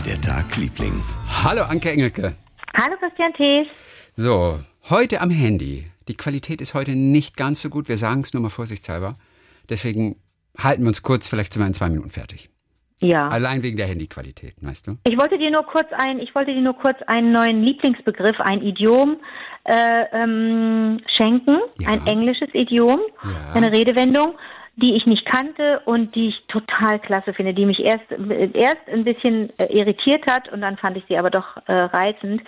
war der Tag, Liebling? Hallo Anke Engelke. Hallo Christian Thees. So, heute am Handy. Die Qualität ist heute nicht ganz so gut. Wir sagen es nur mal vorsichtshalber. Deswegen halten wir uns kurz, vielleicht sind wir in zwei Minuten fertig. Ja. Allein wegen der Handyqualität, weißt du? Ich wollte dir nur kurz ein, ich wollte dir nur kurz einen neuen Lieblingsbegriff, ein Idiom äh, ähm, schenken, Ja. ein englisches Idiom, Ja. eine Redewendung, die ich nicht kannte und die ich total klasse finde, die mich erst erst ein bisschen äh, irritiert hat und dann fand ich sie aber doch äh, reizend.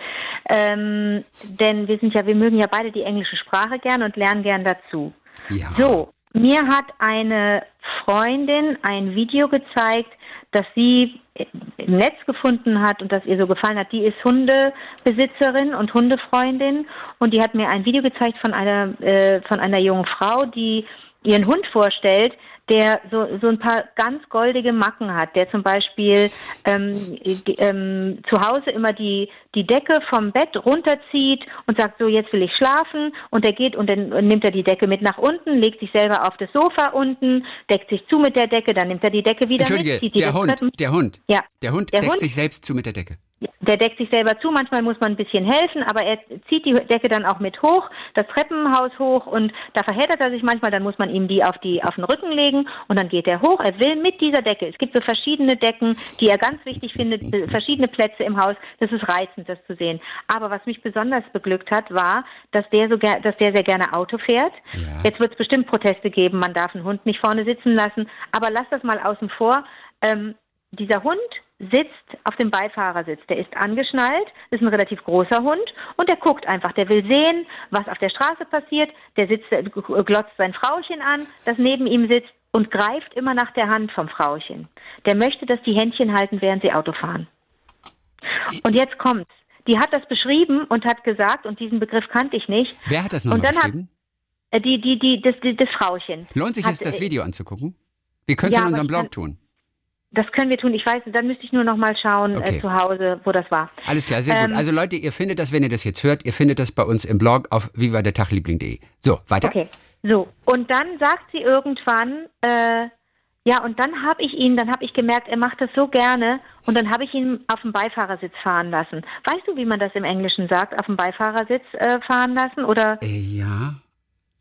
Ähm, denn wir sind ja, wir mögen ja beide die englische Sprache gern und lernen gern dazu. Ja. So, mir hat eine Freundin ein Video gezeigt, das sie im Netz gefunden hat und das ihr so gefallen hat. Die ist Hundebesitzerin und Hundefreundin und die hat mir ein Video gezeigt von einer äh, von einer jungen Frau, die ihren Hund vorstellt, der so, so ein paar ganz goldige Macken hat, der zum Beispiel ähm, ähm, zu Hause immer die, die Decke vom Bett runterzieht und sagt, so jetzt will ich schlafen und der geht und dann nimmt er die Decke mit nach unten, legt sich selber auf das Sofa unten, deckt sich zu mit der Decke, dann nimmt er die Decke wieder Entschuldige, mit, die der Hund, der Hund. Ja. Der Hund Der deckt Hund- sich selbst zu mit der Decke. Der deckt sich selber zu, manchmal muss man ein bisschen helfen, aber er zieht die Decke dann auch mit hoch, das Treppenhaus hoch und da verheddert er sich manchmal, dann muss man ihm die auf die auf den Rücken legen und dann geht er hoch. Er will mit dieser Decke. Es gibt so verschiedene Decken, die er ganz wichtig findet, äh, verschiedene Plätze im Haus. Das ist reizend, das zu sehen. Aber was mich besonders beglückt hat, war, dass der so dass der sehr gerne Auto fährt. Ja. Jetzt wird es bestimmt Proteste geben, man darf einen Hund nicht vorne sitzen lassen, aber lass das mal außen vor. Ähm, dieser Hund sitzt auf dem Beifahrersitz. Der ist angeschnallt, ist ein relativ großer Hund und der guckt einfach. Der will sehen, was auf der Straße passiert. Der sitzt, äh, glotzt sein Frauchen an, das neben ihm sitzt und greift immer nach der Hand vom Frauchen. Der möchte, dass die Händchen halten, während sie Auto fahren. Und jetzt kommt's. Die hat das beschrieben und hat gesagt, und diesen Begriff kannte ich nicht, Wer hat das nochmal dann hat- äh, die, die, die, das, die, das Frauchen. Lohnt sich hat, es, das äh, Video anzugucken? Wir können es ja, in unserem Blog kann- tun. Das können wir tun. Ich weiß, dann müsste ich nur noch mal schauen Okay. äh, zu Hause, wo das war. Alles klar, sehr gut. Ähm, Also Leute, ihr findet das, wenn ihr das jetzt hört, ihr findet das bei uns im Blog auf vivadertagliebling.de. So, weiter. Okay, so. Und dann sagt sie irgendwann, äh, ja, und dann habe ich ihn, dann habe ich gemerkt, er macht das so gerne und dann habe ich ihn auf dem Beifahrersitz fahren lassen. Weißt du, wie man das im Englischen sagt, auf dem Beifahrersitz äh, fahren lassen? Oder Äh, ja,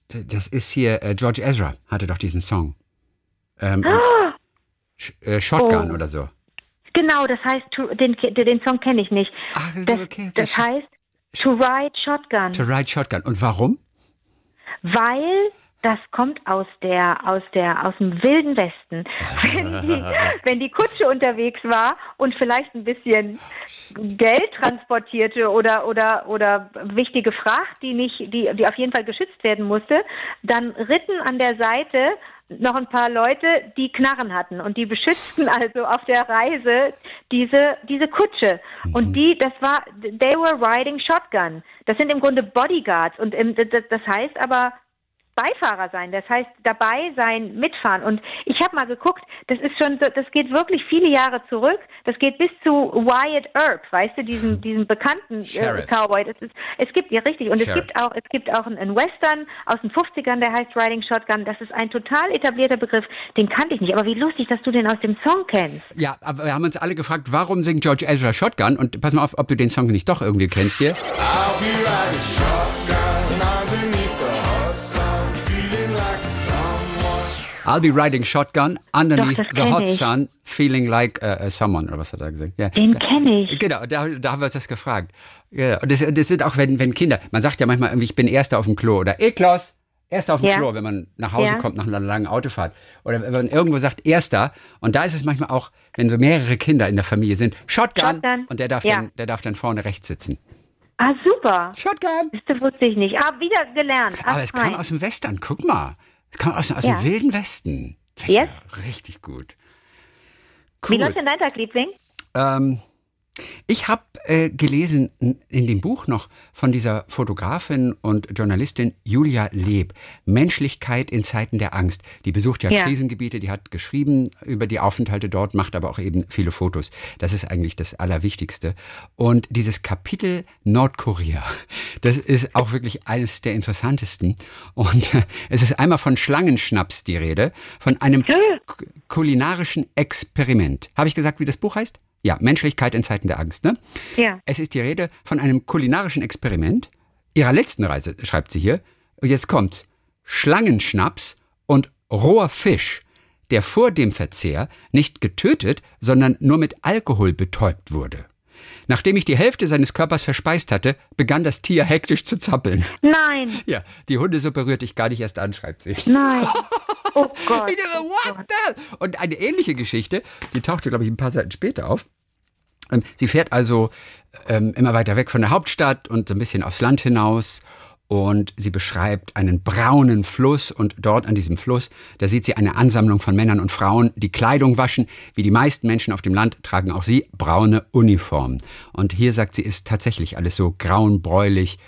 das ist hier, äh, George Ezra hatte doch diesen Song. Ähm, äh, Shotgun Oh. oder so. genau, das heißt, den, den Song kenne ich nicht. Ach, das, okay. das heißt To Ride Shotgun. To Ride Shotgun. Und warum? weil das kommt aus der aus der aus dem wilden Westen. Wenn die, wenn die Kutsche unterwegs war und vielleicht ein bisschen Geld transportierte oder oder oder wichtige Fracht, die nicht die die auf jeden Fall geschützt werden musste, dann ritten an der Seite noch ein paar Leute, die Knarren hatten und die beschützten also auf der Reise diese diese Kutsche und die das war they were riding shotgun. Das sind im Grunde Bodyguards und das heißt aber Beifahrer sein, das heißt dabei sein, mitfahren. Und ich habe mal geguckt, das ist schon, so, das geht wirklich viele Jahre zurück. Das geht bis zu Wyatt Earp, weißt du, diesen, diesen bekannten äh, Sheriff. Cowboy. Das ist, es gibt ja richtig. Und Sheriff. es gibt auch, es gibt auch einen, einen Western aus den 50ern, der heißt Riding Shotgun. Das ist ein total etablierter Begriff. Den kannte ich nicht. Aber wie lustig, dass du den aus dem Song kennst. Ja, aber wir haben uns alle gefragt, warum singt George Ezra Shotgun? Und pass mal auf, ob du den Song nicht doch irgendwie kennst hier. I'll be riding shotgun I'll be riding Shotgun underneath Doch, the hot ich. sun, feeling like uh, uh, someone. Oder was hat er gesagt? Ja. Den kenne ich. Genau, da, da haben wir uns das gefragt. Ja, und das, das sind auch, wenn, wenn Kinder, man sagt ja manchmal irgendwie, ich bin Erster auf dem Klo oder Eklos, Erster auf dem Ja. Klo, wenn man nach Hause Ja. kommt nach einer langen Autofahrt. Oder wenn man irgendwo sagt Erster. Und da ist es manchmal auch, wenn so mehrere Kinder in der Familie sind, Shotgun. Shotgun. Und der darf, Ja. dann, der darf dann vorne rechts sitzen. Ah, super. Shotgun. Das wusste ich nicht. Ah, wieder gelernt. Ach, Aber es kam fein. aus dem Western, guck mal. Es kam aus, aus Ja. dem wilden Westen. Das Yes. ja richtig gut. Wie Cool. läuft denn dein Tag, Liebling? Ähm, ich habe äh, gelesen in dem Buch noch von dieser Fotografin und Journalistin Julia Leb, Menschlichkeit in Zeiten der Angst. Die besucht ja, Ja. Krisengebiete, die hat geschrieben über die Aufenthalte dort, macht aber auch eben viele Fotos. Das ist eigentlich das Allerwichtigste. Und dieses Kapitel Nordkorea, das ist auch wirklich eines der interessantesten. Und äh, es ist einmal von Schlangenschnaps die Rede, von einem kulinarischen Experiment. Habe ich gesagt, wie das Buch heißt? Ja, Menschlichkeit in Zeiten der Angst. Ne? Ja. Es ist die Rede von einem kulinarischen Experiment. Ihrer letzten Reise, schreibt sie hier. Und jetzt kommt's. Schlangenschnaps und roher Fisch, der vor dem Verzehr nicht getötet, sondern nur mit Alkohol betäubt wurde. Nachdem ich die Hälfte seines Körpers verspeist hatte, begann das Tier hektisch zu zappeln. Nein, Ja, die Hundesuppe rührt dich gar nicht erst an, schreibt sie. nein. Oh Gott. Ich dachte, what the? Und eine ähnliche Geschichte, die tauchte, glaube ich, ein paar Seiten später auf. Sie fährt also ähm, immer weiter weg von der Hauptstadt und so ein bisschen aufs Land hinaus. Und sie beschreibt einen braunen Fluss und dort an diesem Fluss, da sieht sie eine Ansammlung von Männern und Frauen, die Kleidung waschen. Wie die meisten Menschen auf dem Land tragen auch sie braune Uniformen. Und hier sagt sie, ist tatsächlich alles so grauenbräulich,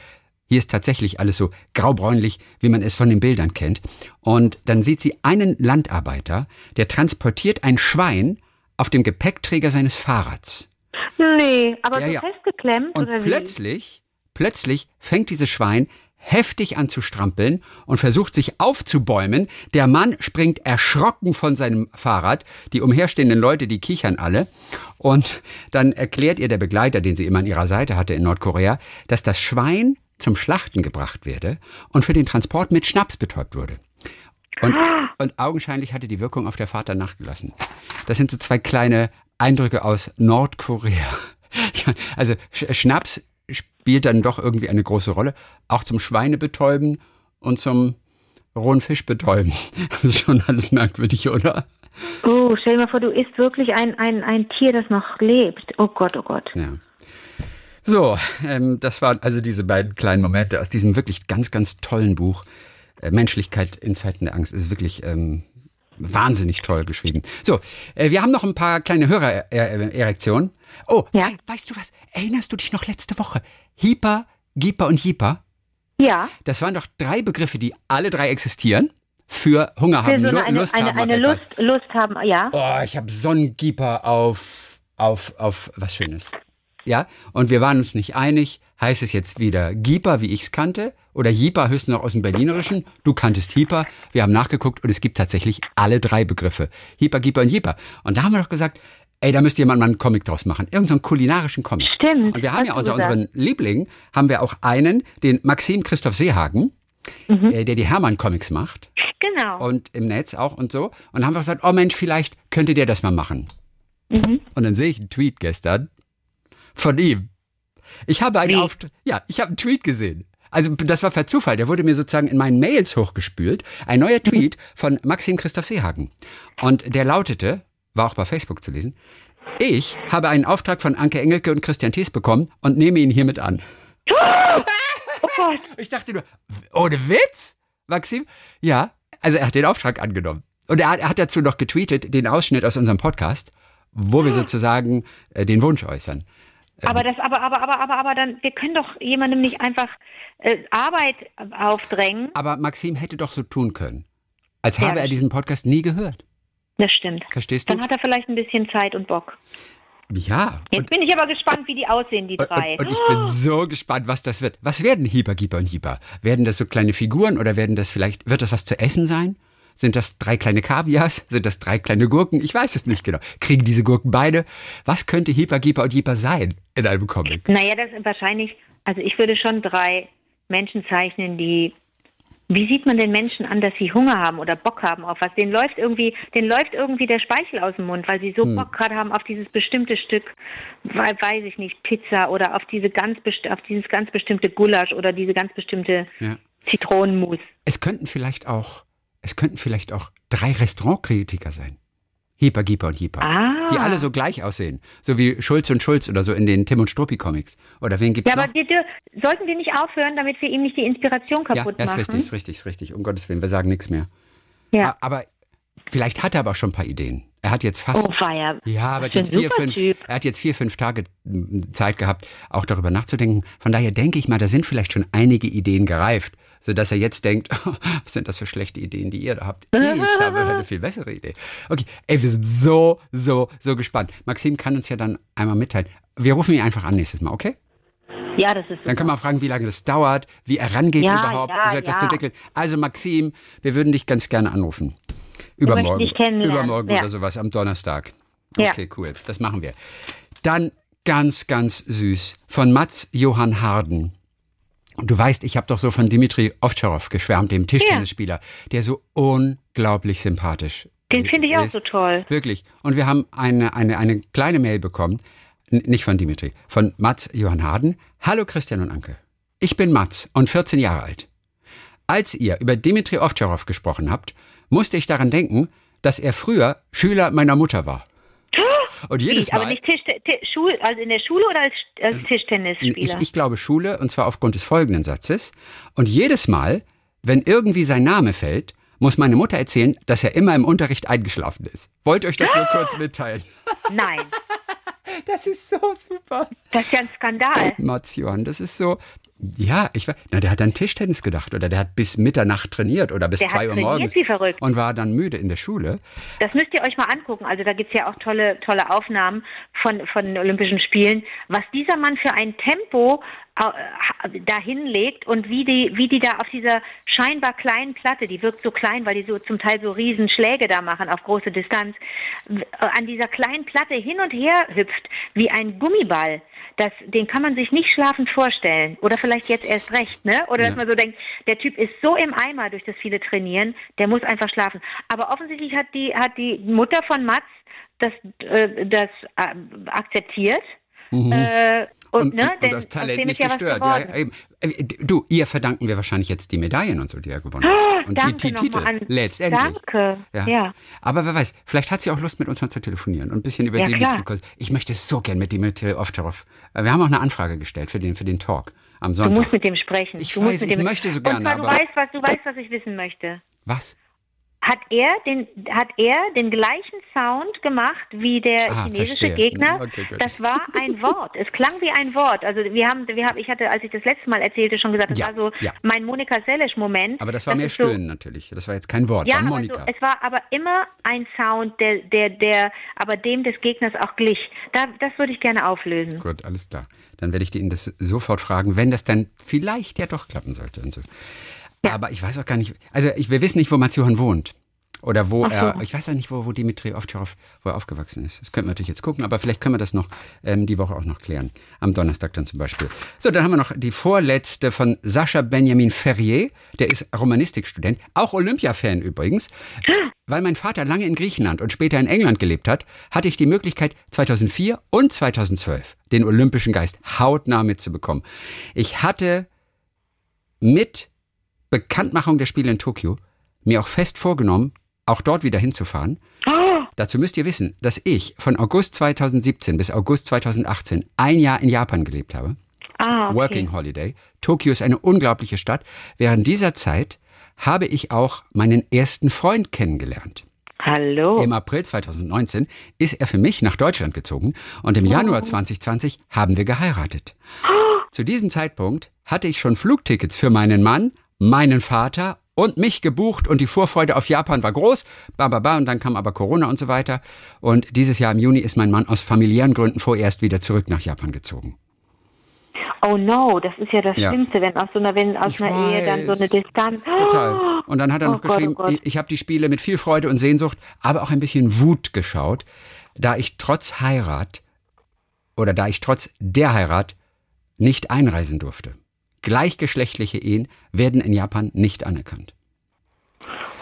hier ist tatsächlich alles so graubräunlich, wie man es von den Bildern kennt. Und dann sieht sie einen Landarbeiter, der transportiert ein Schwein auf dem Gepäckträger seines Fahrrads. Nee, aber Ja, so ja. festgeklemmt Und oder wie? plötzlich, plötzlich fängt dieses Schwein heftig an zu strampeln und versucht sich aufzubäumen. Der Mann springt erschrocken von seinem Fahrrad. Die umherstehenden Leute, die kichern alle. Und dann erklärt ihr der Begleiter, den sie immer an ihrer Seite hatte in Nordkorea, dass das Schwein zum Schlachten gebracht werde und für den Transport mit Schnaps betäubt wurde. Und, und augenscheinlich hatte die Wirkung auf der Vater nachgelassen. Das sind so zwei kleine Eindrücke aus Nordkorea. Also Sch Schnaps spielt dann doch irgendwie eine große Rolle. Auch zum Schweinebetäuben und zum rohen Fisch betäuben. Das ist schon alles merkwürdig, oder? Oh, stell dir mal vor, du isst wirklich ein, ein, ein Tier, das noch lebt. Oh Gott, oh Gott. Ja. So, ähm, das waren also diese beiden kleinen Momente aus diesem wirklich ganz, ganz tollen Buch. Äh, Menschlichkeit in Zeiten der Angst ist wirklich ähm, wahnsinnig toll geschrieben. So, äh, wir haben noch ein paar kleine Hörererektionen. Oh, Ja. we weißt du was? Erinnerst du dich noch letzte Woche? Hyper, Gieper und Jeeper? Ja, Das waren doch drei Begriffe, die alle drei existieren. Für Hunger für haben, so Lu- eine, eine, Lust eine, haben eine etwas. Lust, Lust haben, ja. Oh, ich habe so einen Gieper auf, auf, auf was Schönes. Ja, und wir waren uns nicht einig. Heißt es jetzt wieder Gieper, wie ich es kannte, oder Jeeper höchstens noch aus dem Berlinerischen? Du kanntest Hieper. Wir haben nachgeguckt und es gibt tatsächlich alle drei Begriffe. Hieper, Gieper und Jeeper. Und da haben wir doch gesagt, ey, da müsst ihr mal einen Comic draus machen. Irgend so einen kulinarischen Comic. Stimmt, Und wir haben ja unter gesagt. unseren Lieblingen, haben wir auch einen, den Maxim Christoph Seehagen, Mhm. äh, der die Hermann-Comics macht Genau. und im Netz auch und so. Und haben wir gesagt, oh Mensch, vielleicht könntet ihr das mal machen. Mhm. Und dann sehe ich einen Tweet gestern von ihm. Ich habe einen? Auftrag, ja, ich habe einen Tweet gesehen. Also das war per Zufall, der wurde mir sozusagen in meinen Mails hochgespült. Ein neuer Mhm. Tweet von Maxim Christoph Seehagen. Und der lautete, war auch bei Facebook zu lesen, ich habe einen Auftrag von Anke Engelke und Christian Thies bekommen und nehme ihn hiermit an. Oh. Ich dachte nur, ohne Witz, Maxim? Ja, also er hat den Auftrag angenommen. Und er hat, er hat dazu noch getweetet, den Ausschnitt aus unserem Podcast, wo wir sozusagen äh, den Wunsch äußern. Aber das, aber, aber, aber, aber, aber dann, wir können doch jemandem nicht einfach äh, Arbeit aufdrängen. Aber Maxim hätte doch so tun können, als Ja, habe er diesen Podcast nie gehört. Das stimmt. Verstehst du? Dann hat er vielleicht ein bisschen Zeit und Bock. Ja. Jetzt Und, bin ich aber gespannt, wie die aussehen, die und, drei. und ich bin so gespannt, was das wird. Was werden Hieber, Gieber und Hieber? Werden das so kleine Figuren oder werden das vielleicht, wird das was zu essen sein? Sind das drei kleine Kaviars? Sind das drei kleine Gurken? Ich weiß es nicht genau. Kriegen diese Gurken beide? Was könnte Hieber, Gieber und Hieber sein in einem Comic? Naja, das sind wahrscheinlich, also ich würde schon drei Menschen zeichnen, die. Wie sieht man den Menschen an, dass sie Hunger haben oder Bock haben auf was? Den läuft irgendwie, den läuft irgendwie der Speichel aus dem Mund, weil sie so Bock gerade haben auf dieses bestimmte Stück, wei- weiß ich nicht, Pizza oder auf diese ganz auf dieses ganz bestimmte Gulasch oder diese ganz bestimmte Ja. Zitronenmus. Es könnten vielleicht auch, es könnten vielleicht auch drei Restaurantkritiker sein. Hieper, Gieper und Hieper. Ah. Die alle so gleich aussehen. So wie Schulz und Schulz oder so in den Tim und Struppi Comics. Oder wen gibt's Ja, aber noch? wir, dür- sollten wir nicht aufhören, damit wir ihm nicht die Inspiration Ja, kaputt das ist machen? richtig, ist richtig, ist richtig. Um Gottes Willen, wir sagen nichts mehr. Ja. Aber vielleicht hat er aber schon ein paar Ideen. Er hat jetzt fast. Oh, feier. Ja, aber jetzt vier, fünf, er hat jetzt vier, fünf Tage m, Zeit gehabt, auch darüber nachzudenken. Von daher denke ich mal, da sind vielleicht schon einige Ideen gereift, sodass er jetzt denkt, was sind das für schlechte Ideen, die ihr da habt? Ich habe eine viel bessere Idee. Okay, ey, wir sind so, so, so gespannt. Maxim kann uns ja dann einmal mitteilen. Wir rufen ihn einfach an nächstes Mal, okay? Ja, das ist Dann können wir fragen, wie lange das dauert, wie er rangeht Ja, überhaupt, ja, so etwas ja. zu entwickeln. Also Maxim, wir würden dich ganz gerne anrufen. Übermorgen. Übermorgen oder sowas, am Donnerstag. Ja. Okay, cool. Das machen wir. Dann ganz, ganz süß von Mats Johann Harden. Und du weißt, ich habe doch so von Dimitri Ovtcharov geschwärmt, dem Tischtennisspieler, der so unglaublich sympathisch Den finde ich auch so toll. Wirklich. Und wir haben eine, eine, eine kleine Mail bekommen, N nicht von Dimitri, von Mats Johann Harden. Hallo Christian und Anke. Ich bin Mats und 14 Jahre alt. Als ihr über Dimitri Ovtcharov gesprochen habt, musste ich daran denken, dass er früher Schüler meiner Mutter war. Und jedes aber Mal. nicht Tisch, Ti- Schul, also in der Schule oder als, als Ich, Tischtennisspieler? ich glaube Schule, und zwar aufgrund des folgenden Satzes. Und jedes Mal, wenn irgendwie sein Name fällt, muss meine Mutter erzählen, dass er immer im Unterricht eingeschlafen ist. Wollt euch das nur kurz mitteilen. Nein, Das ist so super. das ist ja ein Skandal. Mats Johann, das ist so. Ja, ich war, na, der hat an Tischtennis gedacht oder der hat bis Mitternacht trainiert oder bis Der hat zwei Uhr morgens wie verrückt. und war dann müde in der Schule. Das müsst ihr euch mal angucken. Also da gibt's ja auch tolle, tolle Aufnahmen von, von den Olympischen Spielen. Was dieser Mann für ein Tempo äh, da hinlegt und wie die, wie die da auf dieser scheinbar kleinen Platte, die wirkt so klein, weil die so zum Teil so riesen Schläge da machen auf große Distanz, an dieser kleinen Platte hin und her hüpft wie ein Gummiball. Das, den kann man sich nicht schlafend vorstellen. Oder vielleicht jetzt erst recht, ne? Oder Ja. dass man so denkt, der Typ ist so im Eimer durch das viele Trainieren, der muss einfach schlafen. Aber offensichtlich hat die, hat die Mutter von Mats das, äh, das äh, akzeptiert. Äh, und. Und, ne, und, und das Talent nicht ja gestört. Ja, eben. Äh, Du, ihr verdanken wir wahrscheinlich jetzt die Medaillen und so, die er gewonnen hat. Oh, und danke die, die Titel an. letztendlich. Danke. Ja. Ja. Aber wer weiß, vielleicht hat sie auch Lust, mit uns mal zu telefonieren und ein bisschen über Ja, Dimitri. Ich möchte so gern mit Dimitri Ovtcharov. Äh, Wir haben auch eine Anfrage gestellt für den, für den Talk am Du Sonntag. musst mit dem sprechen. Ich du weiß, mit ich möchte so Und gerne, zwar, du weißt, was du weißt, was ich wissen möchte. Was? Hat er den hat er den gleichen Sound gemacht wie der Ah, chinesische verstehe. Gegner? Okay, gut. das war ein Wort. Es klang wie ein Wort. Also wir haben wir haben ich hatte als ich das letzte Mal erzählte schon gesagt, das Ja, war so ja. mein Monika Sellesch Moment. Aber das war mehr ist so- Stöhnen natürlich. Das war jetzt kein Wort, Ja, war aber so, Monika. es war aber immer ein Sound, der der der aber dem des Gegners auch glich. Da, das würde ich gerne auflösen. Gut, alles klar. Dann werde ich Ihnen das sofort fragen, wenn das dann vielleicht ja doch klappen sollte. Und so. Aber ich weiß auch gar nicht, also ich, wir wissen nicht, wo Mats Johann wohnt. Oder wo so. er, ich weiß ja nicht, wo, wo Dimitri Ovtcharov, wo er aufgewachsen ist. Das könnten wir natürlich jetzt gucken, aber vielleicht können wir das noch ähm, die Woche auch noch klären. Am Donnerstag dann zum Beispiel. So, dann haben wir noch die vorletzte von Sascha Benjamin Ferrier. Der ist Romanistikstudent, auch Olympia-Fan übrigens. Weil mein Vater lange in Griechenland und später in England gelebt hat, hatte ich die Möglichkeit, 2004 und 2012 den olympischen Geist hautnah mitzubekommen. Ich hatte mit Bekanntmachung der Spiele in Tokio mir auch fest vorgenommen, auch dort wieder hinzufahren. Dazu müsst ihr wissen, dass ich von August 2017 bis August 2018 ein Jahr in Japan gelebt habe. Ah, okay. Working Holiday. Tokio ist eine unglaubliche Stadt. Während dieser Zeit habe ich auch meinen ersten Freund kennengelernt. Hallo. Im April 2019 ist er für mich nach Deutschland gezogen und im Januar 2020 haben wir geheiratet. Zu diesem Zeitpunkt hatte ich schon Flugtickets für meinen Mann, meinen Vater und mich gebucht und die Vorfreude auf Japan war groß. Ba, ba, ba, und dann kam aber Corona und so weiter. Und dieses Jahr im Juni ist mein Mann aus familiären Gründen vorerst wieder zurück nach Japan gezogen. Oh no, das ist ja das Ja. Schlimmste, wenn aus so einer, wenn aus Ich einer Ehe dann so eine. Distanz. Total. Und dann hat er Oh noch Gott, oh geschrieben, ich, ich habe die Spiele mit viel Freude und Sehnsucht, aber auch ein bisschen Wut geschaut, da ich trotz Heirat oder da ich trotz der Heirat nicht einreisen durfte. Gleichgeschlechtliche Ehen werden in Japan nicht anerkannt.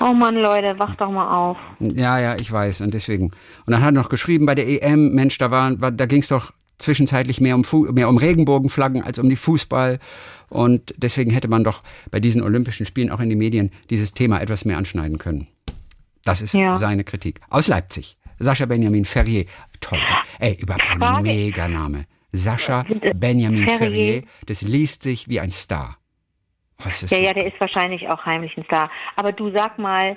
Oh Mann, Leute, wacht doch mal auf. Ja, ja, ich weiß. Und deswegen. Und dann hat er noch geschrieben bei der EM, Mensch, da war, war da ging es doch zwischenzeitlich mehr um, Fu mehr um Regenbogenflaggen als um die Fußball. Und deswegen hätte man doch bei diesen Olympischen Spielen auch in den Medien dieses Thema etwas mehr anschneiden können. Das ist Ja. seine Kritik. Aus Leipzig. Sascha Benjamin Ferrier. Toll. Ey, überhaupt ein Frage- Meganame. Sascha Benjamin Ferrier. Das liest sich wie ein Star. Oh, Ja, so- ja, der ist wahrscheinlich auch heimlich ein Star. Aber du sag mal,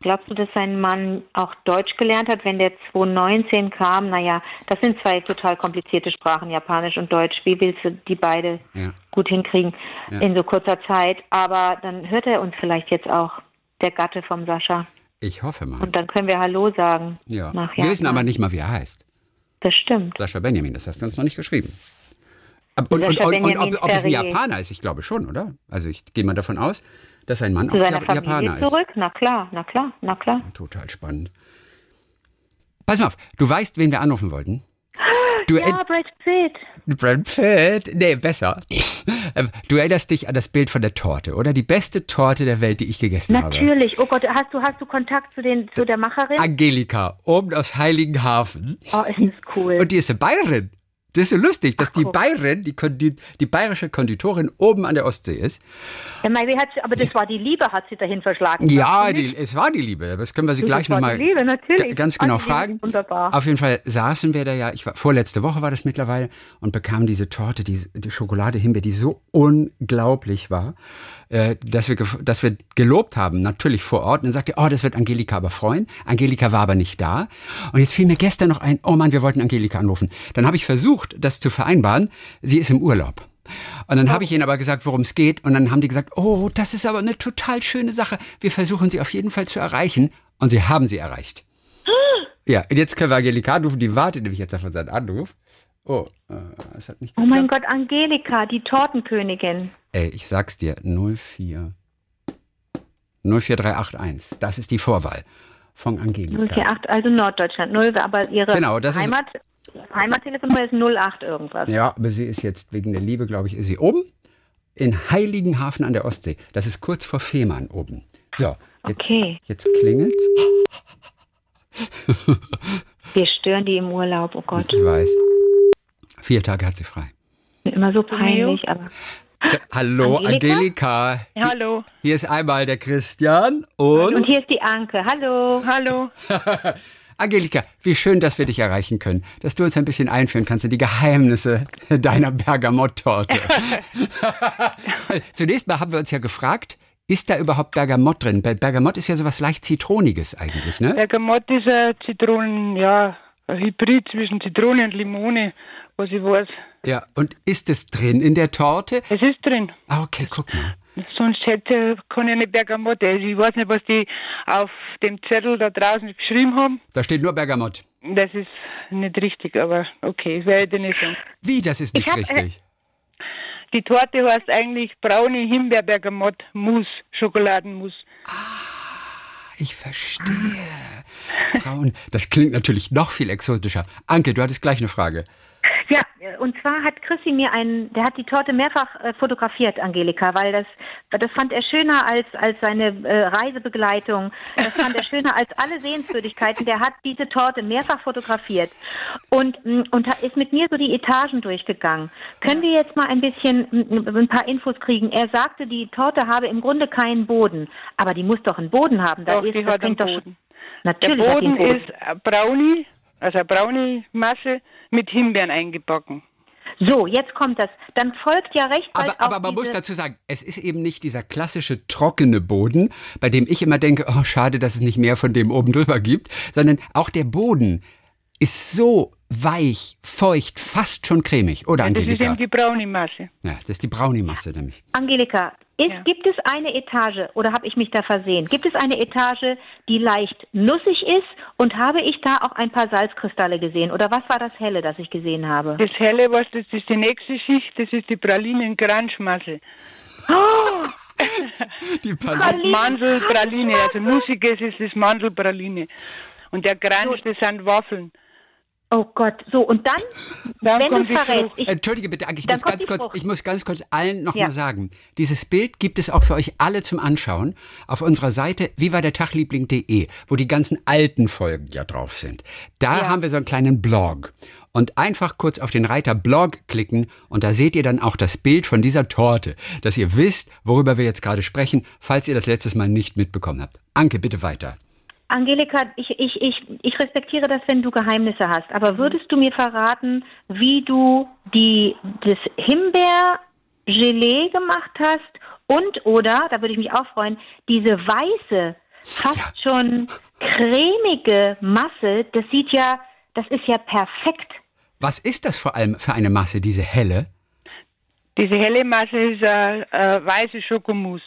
glaubst du, dass sein Mann auch Deutsch gelernt hat, wenn der 2019 kam? Naja, das sind zwei total komplizierte Sprachen, Japanisch und Deutsch. Wie willst du die beide Ja. gut hinkriegen Ja. in so kurzer Zeit? Aber dann hört er uns vielleicht jetzt auch, der Gatte vom Sascha. Ich hoffe mal. Und dann können wir Hallo sagen. Ja. Nach Wir wissen aber nicht mal, wie er heißt. Das stimmt. Sascha Benjamin, das hast du uns noch nicht geschrieben. Und, und, und, und ob, ob es ein. Japaner ist, ich glaube schon, oder? Also ich gehe mal davon aus, dass sein Mann Zu auch Jap- Familie Japaner ist. zurück? Na klar, na klar, na klar. Total spannend. Pass mal auf, du weißt, wen wir anrufen wollten? Du, ja, Brad Pitt. Brad Pitt. Nee, besser. Ähm, Du erinnerst dich an das Bild von der Torte, oder? Die beste Torte der Welt, die ich gegessen habe. Natürlich. Oh Gott, hast du, hast du Kontakt zu, den, zu der Macherin? Angelika, oben aus Heiligenhafen. Oh, ist das cool. Und die ist eine Bayerin. Das ist so lustig, dass Ach, die. Bayerin, die, Kondi die bayerische Konditorin oben an der Ostsee ist. Ja, sie, aber das war die Liebe, hat sie dahin verschlagen. Ja, die, es war die Liebe. Das können wir sie gleich das war nochmal die ganz genau die ist fragen. wunderbar. Auf jeden Fall saßen wir da ja, ich war, vorletzte Woche war das mittlerweile, und bekamen diese Torte, die, die Schokolade Himbeer, die so unglaublich war, äh, dass, wir, dass wir gelobt haben, natürlich vor Ort. Und dann sagte, oh, das wird Angelika aber freuen. Angelika war aber nicht da. Und jetzt fiel mir gestern noch ein, oh Mann, wir wollten Angelika anrufen. Dann habe ich versucht, das zu vereinbaren. Sie ist im Urlaub. Und dann habe ich ihnen aber gesagt, worum es geht. Und dann haben die gesagt, oh, das ist aber eine total schöne Sache. Wir versuchen sie auf jeden Fall zu erreichen. Und sie haben sie erreicht. Ja, und jetzt können wir Angelika anrufen. Die wartet nämlich jetzt auf unseren Anruf. Oh, äh, es hat nicht Oh geklappt. mein Gott, Angelika, die Tortenkönigin. Ey, ich sag's dir, 04. 04381. Das ist die Vorwahl von Angelika. 048, also Norddeutschland. Null, aber ihre Genau, das ist- Heimat, Heimattelefonnummer ist 08 irgendwas. Ja, aber sie ist jetzt wegen der Liebe, glaube ich, ist sie oben in Heiligenhafen an der Ostsee. Das ist kurz vor Fehmarn oben. So, jetzt, Okay. jetzt klingelt's. Wir stören die im Urlaub, oh Gott. Ich weiß. Vier Tage hat sie frei. Immer so peinlich, aber. Hallo, Angelika? Angelika. Hallo. Hier ist einmal der Christian und, Und hier ist die Anke. Hallo. Hallo. Angelika, wie schön, dass wir dich erreichen können, dass du uns ein bisschen einführen kannst in die Geheimnisse deiner Bergamott-Torte. Zunächst mal haben wir uns ja gefragt, ist da überhaupt Bergamott drin? Ber- Bergamott ist ja sowas leicht Zitroniges eigentlich, ne? Bergamott ist ein Zitronen, ja, ein Hybrid zwischen Zitrone und Limone, was ich weiß. Ja, und ist es drin in der Torte? Es ist drin. Ah, okay, guck mal. Sonst hätte, kann ich nicht Bergamott. Also ich weiß nicht, was die auf dem Zettel da draußen geschrieben haben. Da steht nur Bergamott. Das ist nicht richtig, aber okay, das werde ich nicht sagen. Wie, das ist nicht hab, äh, richtig? Die Torte heißt eigentlich braune Himbeer-Bergamott-Mousse, Schokoladenmousse. Ich verstehe. Braun. Das klingt natürlich noch viel exotischer. Anke, du hattest gleich eine Frage. Und zwar hat Chrissy mir einen, der hat die Torte mehrfach äh, fotografiert, Angelika, weil das, das fand er schöner als, als seine äh, Reisebegleitung. Das fand er schöner als alle Sehenswürdigkeiten. Der hat diese Torte mehrfach fotografiert und, mm, und ist mit mir so die Etagen durchgegangen. Können wir jetzt mal ein bisschen mm, ein paar Infos kriegen? Er sagte, die Torte habe im Grunde keinen Boden, aber die muss doch einen Boden haben. Da Doch, ist, die hat einen doch- Boden. Der Natürlich die Boden einen ist ein Brownie, also eine braune Masse mit Himbeeren eingebacken. So, jetzt kommt das. Dann folgt ja recht bald Aber, aber auch man muss dazu sagen, es ist eben nicht dieser klassische trockene Boden, bei dem ich immer denke, oh, schade, dass es nicht mehr von dem oben drüber gibt, sondern auch der Boden ist so weich, feucht, fast schon cremig, oder Das ist Angelika? eben die braune Masse. Ja, das ist die Brownie-Masse nämlich. Angelika, ist, Ja. gibt es eine Etage, oder habe ich mich da versehen? Gibt es eine Etage, die leicht nussig ist und habe ich da auch ein paar Salzkristalle gesehen? Oder was war das Helle, das ich gesehen habe? Das helle, was das ist die nächste Schicht, das ist die Pralinen-Granschmasse. Die Praline. Mandelpraline, also nussiges ist das Mandelpraline. Und der Gransch, das sind Waffeln. Oh Gott, so und dann, Dann wenn du verrätst, ich, Entschuldige bitte, Anke, ich muss, ganz kurz, ich muss ganz kurz allen nochmal Ja. mal sagen, dieses Bild gibt es auch für euch alle zum Anschauen auf unserer Seite vivadertagliebling.de, wo die ganzen alten Folgen ja drauf sind. Da Ja. haben wir so einen kleinen Blog. Und einfach kurz auf den Reiter Blog klicken und da seht ihr dann auch das Bild von dieser Torte, dass ihr wisst, worüber wir jetzt gerade sprechen, falls ihr das letztes Mal nicht mitbekommen habt. Anke, bitte weiter. Angelika, ich, ich, ich, ich respektiere das, wenn du Geheimnisse hast, aber würdest du mir verraten, wie du die, das Himbeergelee gemacht hast und oder, da würde ich mich auch freuen, diese weiße, fast schon cremige Masse, das sieht ja, das ist ja perfekt. Was ist das vor allem für eine Masse, diese helle? Diese helle Masse ist eine, eine weiße Schokomousse.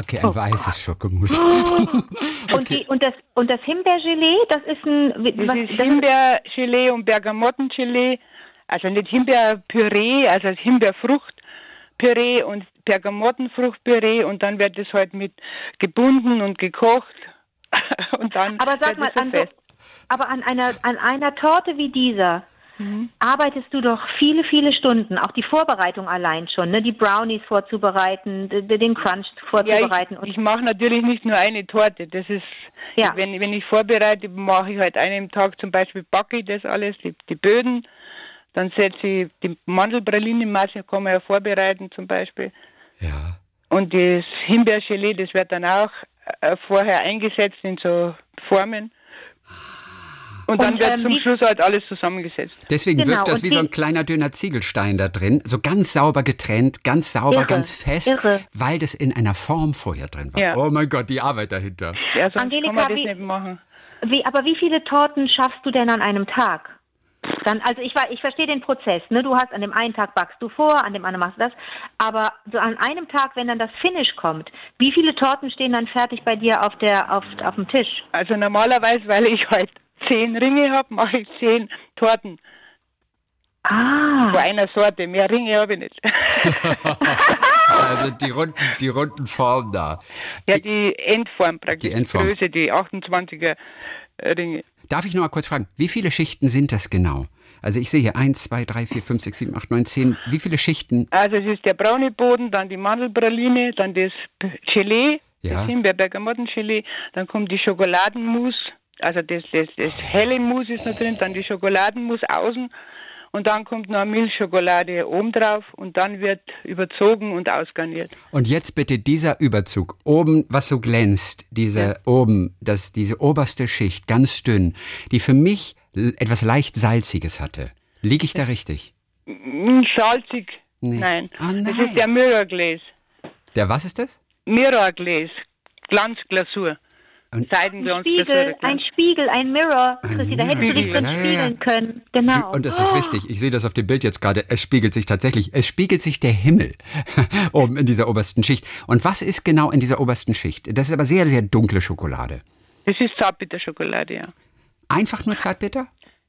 Okay, ein weißes Schokomus. Und, die, und, das, und das Himbeergelee, das ist ein... Das was- ist das Himbeergelee und Bergamottengelee. Also nicht Himbeerpüree, also Himbeerfruchtpüree und Bergamottenfruchtpüree und dann wird es halt mit gebunden und gekocht. und dann Aber sag wird mal, an, so, fest. aber an einer, an einer Torte wie dieser, arbeitest du doch viele, viele Stunden, auch die Vorbereitung allein schon, ne? die Brownies vorzubereiten, den Crunch vorzubereiten. Ja, ich, ich mache natürlich nicht nur eine Torte. Das ist, Ja. wenn, wenn ich vorbereite, mache ich halt einen Tag zum Beispiel backe ich das alles, die, die Böden. Dann setze ich die Mandelpralinenmasse, kann man ja vorbereiten zum Beispiel. Ja. Und das Himbeergelee, das wird dann auch äh, vorher eingesetzt in so Formen. Und dann Und, wird ähm, zum Schluss halt alles zusammengesetzt. Deswegen Genau, wirkt das und wie so ein kleiner dünner Ziegelstein da drin, so ganz sauber getrennt, ganz sauber, Irre, ganz fest, irre. weil das in einer Form vorher drin war. Ja. Oh mein Gott, die Arbeit dahinter. Ja, sonst Angelika, kann man das wie- nicht machen. wie, aber wie viele Torten schaffst du denn an einem Tag? Dann, also ich, war- ich verstehe den Prozess, ne? Du hast an dem einen Tag backst du vor, an dem anderen machst du das. Aber so an einem Tag, wenn dann das Finish kommt, wie viele Torten stehen dann fertig bei dir auf der auf, auf dem Tisch? Also normalerweise, weil ich halt zehn Ringe habe, mache ich zehn Torten Ah, von einer Sorte. Mehr Ringe habe ich nicht. Also die runden, die runden Formen da. ja, die Endform praktisch. Die Endform. Größe, die 28er Ringe. Darf ich noch mal kurz fragen, wie viele Schichten sind das genau? Also ich sehe hier 1, 2, 3, 4, 5, 6, 7, 8, 9, 10. Wie viele Schichten? Also es ist der braune Boden, dann die Mandelpraline, dann das Gelee, Ja. das Himbeerbergamottengelee, dann kommt die Schokoladenmus, also das, das, das helle Mus ist noch drin, dann die Schokoladenmus außen und dann kommt noch Milchschokolade oben drauf und dann wird überzogen und ausgarniert. Und jetzt bitte dieser Überzug, oben, was so glänzt, diese oben, das, diese oberste Schicht, ganz dünn, die für mich etwas leicht Salziges hatte. Liege ich da richtig? Salzig? Nee. Nein. Ah, Das nein. ist der Mirror Glaze. Der was ist das? Mirror Glaze. Glanzglasur. Und- ein Seidenglanzglasur. Spiegel, ein Spiegel, ein Mirror, Chrissy, da hättest du dich drin spiegeln können. Genau. Du, und das ist richtig. Ich sehe das auf dem Bild jetzt gerade. Es spiegelt sich tatsächlich. Es spiegelt sich der Himmel oben in dieser obersten Schicht. Und was ist genau in dieser obersten Schicht? Das ist aber sehr, sehr dunkle Schokolade. Das ist Zartbitterschokolade, ja. Einfach nur Zartbitter?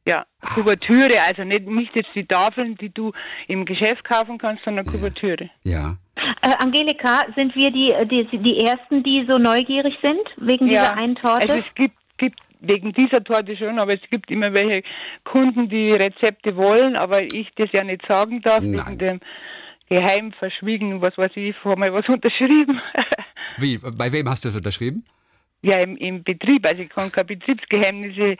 Ja, Kuvertüre, also nicht, nicht jetzt die Tafeln, die du im Geschäft kaufen kannst, sondern Kuvertüre. Ja. Äh, Angelika, sind wir die, die, die Ersten, die so neugierig sind wegen dieser einen Torte? Also es gibt, gibt wegen dieser Torte schon, aber es gibt immer welche Kunden, die Rezepte wollen, aber ich das ja nicht sagen darf, Nein. wegen dem geheim verschwiegen, was weiß ich, habe mal was unterschrieben. Wie? Bei wem hast du das unterschrieben? Ja, im, im Betrieb, also ich kann keine Betriebsgeheimnisse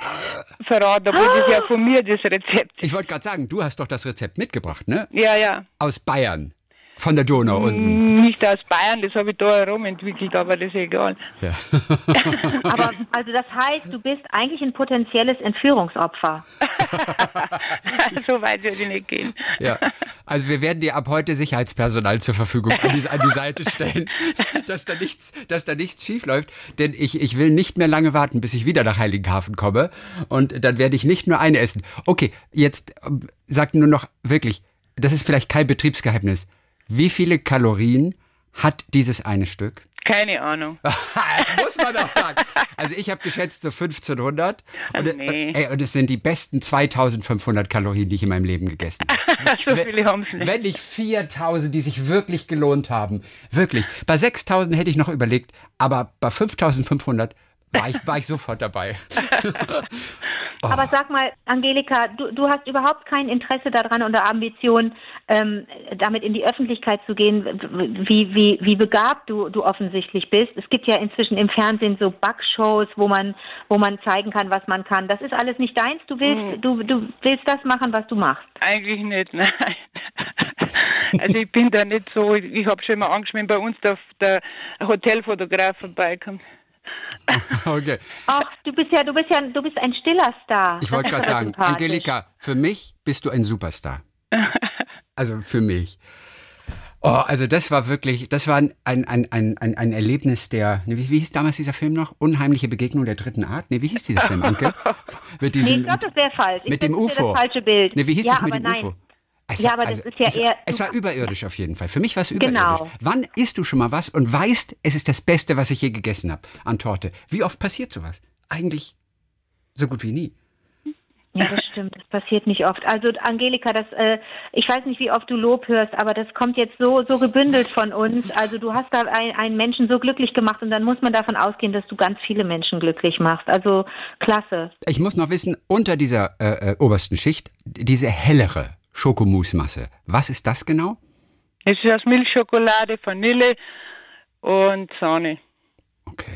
verraten, obwohl das ja von mir das Rezept. Ich wollte gerade sagen, du hast doch das Rezept mitgebracht, ne? Ja, ja. Aus Bayern. Von der Donau unten. Nicht aus Bayern, das habe ich da herum entwickelt, aber das ist egal. Ja. Aber also das heißt, du bist eigentlich ein potenzielles Entführungsopfer. so weit würde ich nicht gehen. ja. Also wir werden dir ab heute Sicherheitspersonal zur Verfügung an die, an die Seite stellen, dass da nichts, dass da nichts schief läuft. Denn ich, ich will nicht mehr lange warten, bis ich wieder nach Heiligenhafen komme. Und dann werde ich nicht nur eine essen. Okay, jetzt ähm, sag nur noch wirklich, das ist vielleicht kein Betriebsgeheimnis. Wie viele Kalorien hat dieses eine Stück? Keine Ahnung. das muss man doch sagen. Also ich habe geschätzt so 1500 und, äh, Nee. ey, und es sind die besten 2500 Kalorien, die ich in meinem Leben gegessen habe. so viele haben es nicht. Wenn nicht 4000, die sich wirklich gelohnt haben. Wirklich. Bei 6000 hätte ich noch überlegt, aber bei 5500 war ich, war ich sofort dabei. Aber sag mal, Angelika, du, du hast überhaupt kein Interesse daran oder Ambition, ähm, damit in die Öffentlichkeit zu gehen, wie, wie, wie begabt du, du offensichtlich bist. Es gibt ja inzwischen im Fernsehen so Backshows, wo man, wo man zeigen kann, was man kann. Das ist alles nicht deins. Du willst, du, du willst das machen, was du machst. Eigentlich nicht, nein. Also ich bin da nicht so, ich habe schon mal Angst, wenn bei uns der, der Hotelfotograf vorbeikommt. Okay. Ach, du bist ja, du bist ja, du bist ein stiller Star. Ich wollte gerade sagen. Angelika, für mich bist du ein Superstar. Also für mich. Oh, also das war wirklich, das war ein, ein, ein, ein, ein Erlebnis der, ne, wie, wie hieß damals dieser Film noch? Unheimliche Begegnung der dritten Art? Nee, wie hieß dieser Film, Anke? Mit Nee, diesem, ich glaube, das wäre falsch. Ich mit dem UFO. Das falsche Bild. Nee, wie hieß ja, das mit dem nein. UFO? Es Ja, war- aber das ist ja es, eher- Es war überirdisch auf jeden Fall. Für mich war es überirdisch. Genau. Wann isst du schon mal was und weißt, es ist das Beste, was ich je gegessen habe an Torte? Wie oft passiert sowas? Eigentlich so gut wie nie. Ja, das stimmt. Das passiert nicht oft. Also Angelika, das, äh, ich weiß nicht, wie oft du Lob hörst, aber das kommt jetzt so so gebündelt von uns. Also du hast da ein, einen Menschen so glücklich gemacht und dann muss man davon ausgehen, dass du ganz viele Menschen glücklich machst. Also klasse. Ich muss noch wissen, unter dieser äh, äh, obersten Schicht, diese hellere Schokomusmasse, was ist das genau? Es ist aus Milchschokolade, Vanille und Sahne, Okay.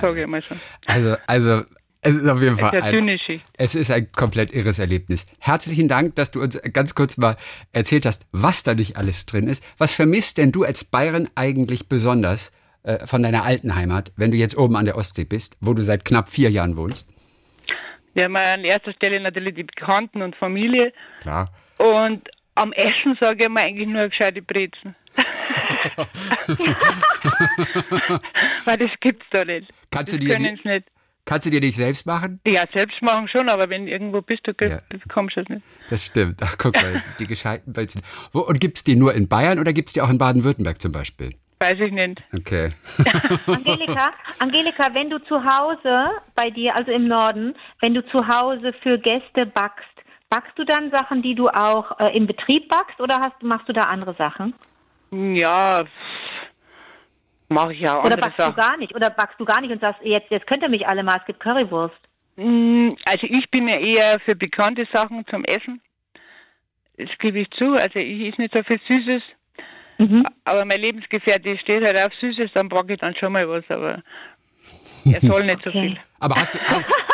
sage ich mal so. Also, also es ist auf jeden Es Fall ist eine ein, Schicht. es ist ein komplett irres Erlebnis. Herzlichen Dank, dass du uns ganz kurz mal erzählt hast, was da nicht alles drin ist. Was vermisst denn du als Bayern eigentlich besonders äh, von deiner alten Heimat, wenn du jetzt oben an der Ostsee bist, wo du seit knapp vier Jahren wohnst? Wir haben an erster Stelle natürlich die Bekannten und Familie. Klar. Und am Essen sage ich mir eigentlich nur gescheite Brezen. Weil das gibt's da nicht. Kannst das du dir sie nicht. Kannst du dir nicht selbst machen? Ja, selbst machen schon, aber wenn du irgendwo bist, du Ja. bekommst du es nicht. Das stimmt. Ach, guck mal, die gescheiten Brezen. Wo, und gibt's die nur in Bayern oder gibt's die auch in Baden-Württemberg zum Beispiel? Weiß ich nicht. Okay. Angelika, Angelika, wenn du zu Hause bei dir, also im Norden, wenn du zu Hause für Gäste backst, backst du dann Sachen, die du auch äh, im Betrieb backst oder hast, machst du da andere Sachen? Ja, mache ich ja Oder andere backst du Sachen. gar nicht? Oder backst du gar nicht und sagst, jetzt, jetzt könnt ihr mich alle mal, es gibt Currywurst. Mm, Also ich bin ja eher für bekannte Sachen zum Essen. Das gebe ich zu. Also ich esse nicht so viel Süßes. Mhm. Aber mein Lebensgefährte steht halt auf Süßes, dann backe ich dann schon mal was. Aber er soll nicht so Okay. viel. Aber hast du,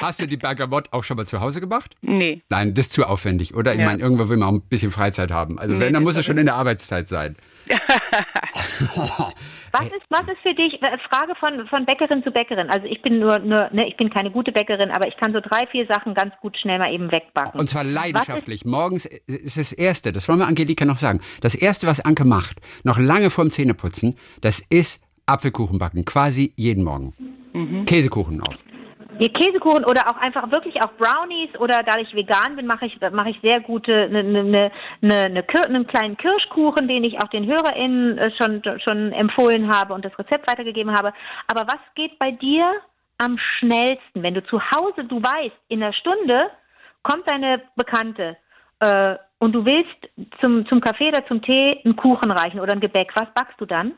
hast du die Bergamotte auch schon mal zu Hause gemacht? Nee. Nein, das ist zu aufwendig, oder? Ich Ja. meine, irgendwo will man auch ein bisschen Freizeit haben. Also Nee, wenn, dann muss es ist schon in der Arbeitszeit sein. Was ist, was ist für dich, äh, Frage von, von Bäckerin zu Bäckerin. Also ich bin nur, nur ne, ich bin keine gute Bäckerin, aber ich kann so drei, vier Sachen ganz gut schnell mal eben wegbacken. Und zwar leidenschaftlich. Morgens ist das Erste, das wollen wir Angelika noch sagen. Das Erste, was Anke macht, noch lange vorm Zähneputzen, das ist Apfelkuchen backen. Quasi jeden Morgen. Mhm. Käsekuchen auch. Käsekuchen oder auch einfach wirklich auch Brownies oder da ich vegan bin, mache ich mache ich sehr gute ne, ne, ne, ne, ne, Kir- einen kleinen Kirschkuchen, den ich auch den HörerInnen äh, schon schon empfohlen habe und das Rezept weitergegeben habe. Aber was geht bei dir am schnellsten, wenn du zu Hause, du weißt, in einer Stunde kommt deine Bekannte äh, und du willst zum zum Kaffee oder zum Tee einen Kuchen reichen oder ein Gebäck. Was backst du dann?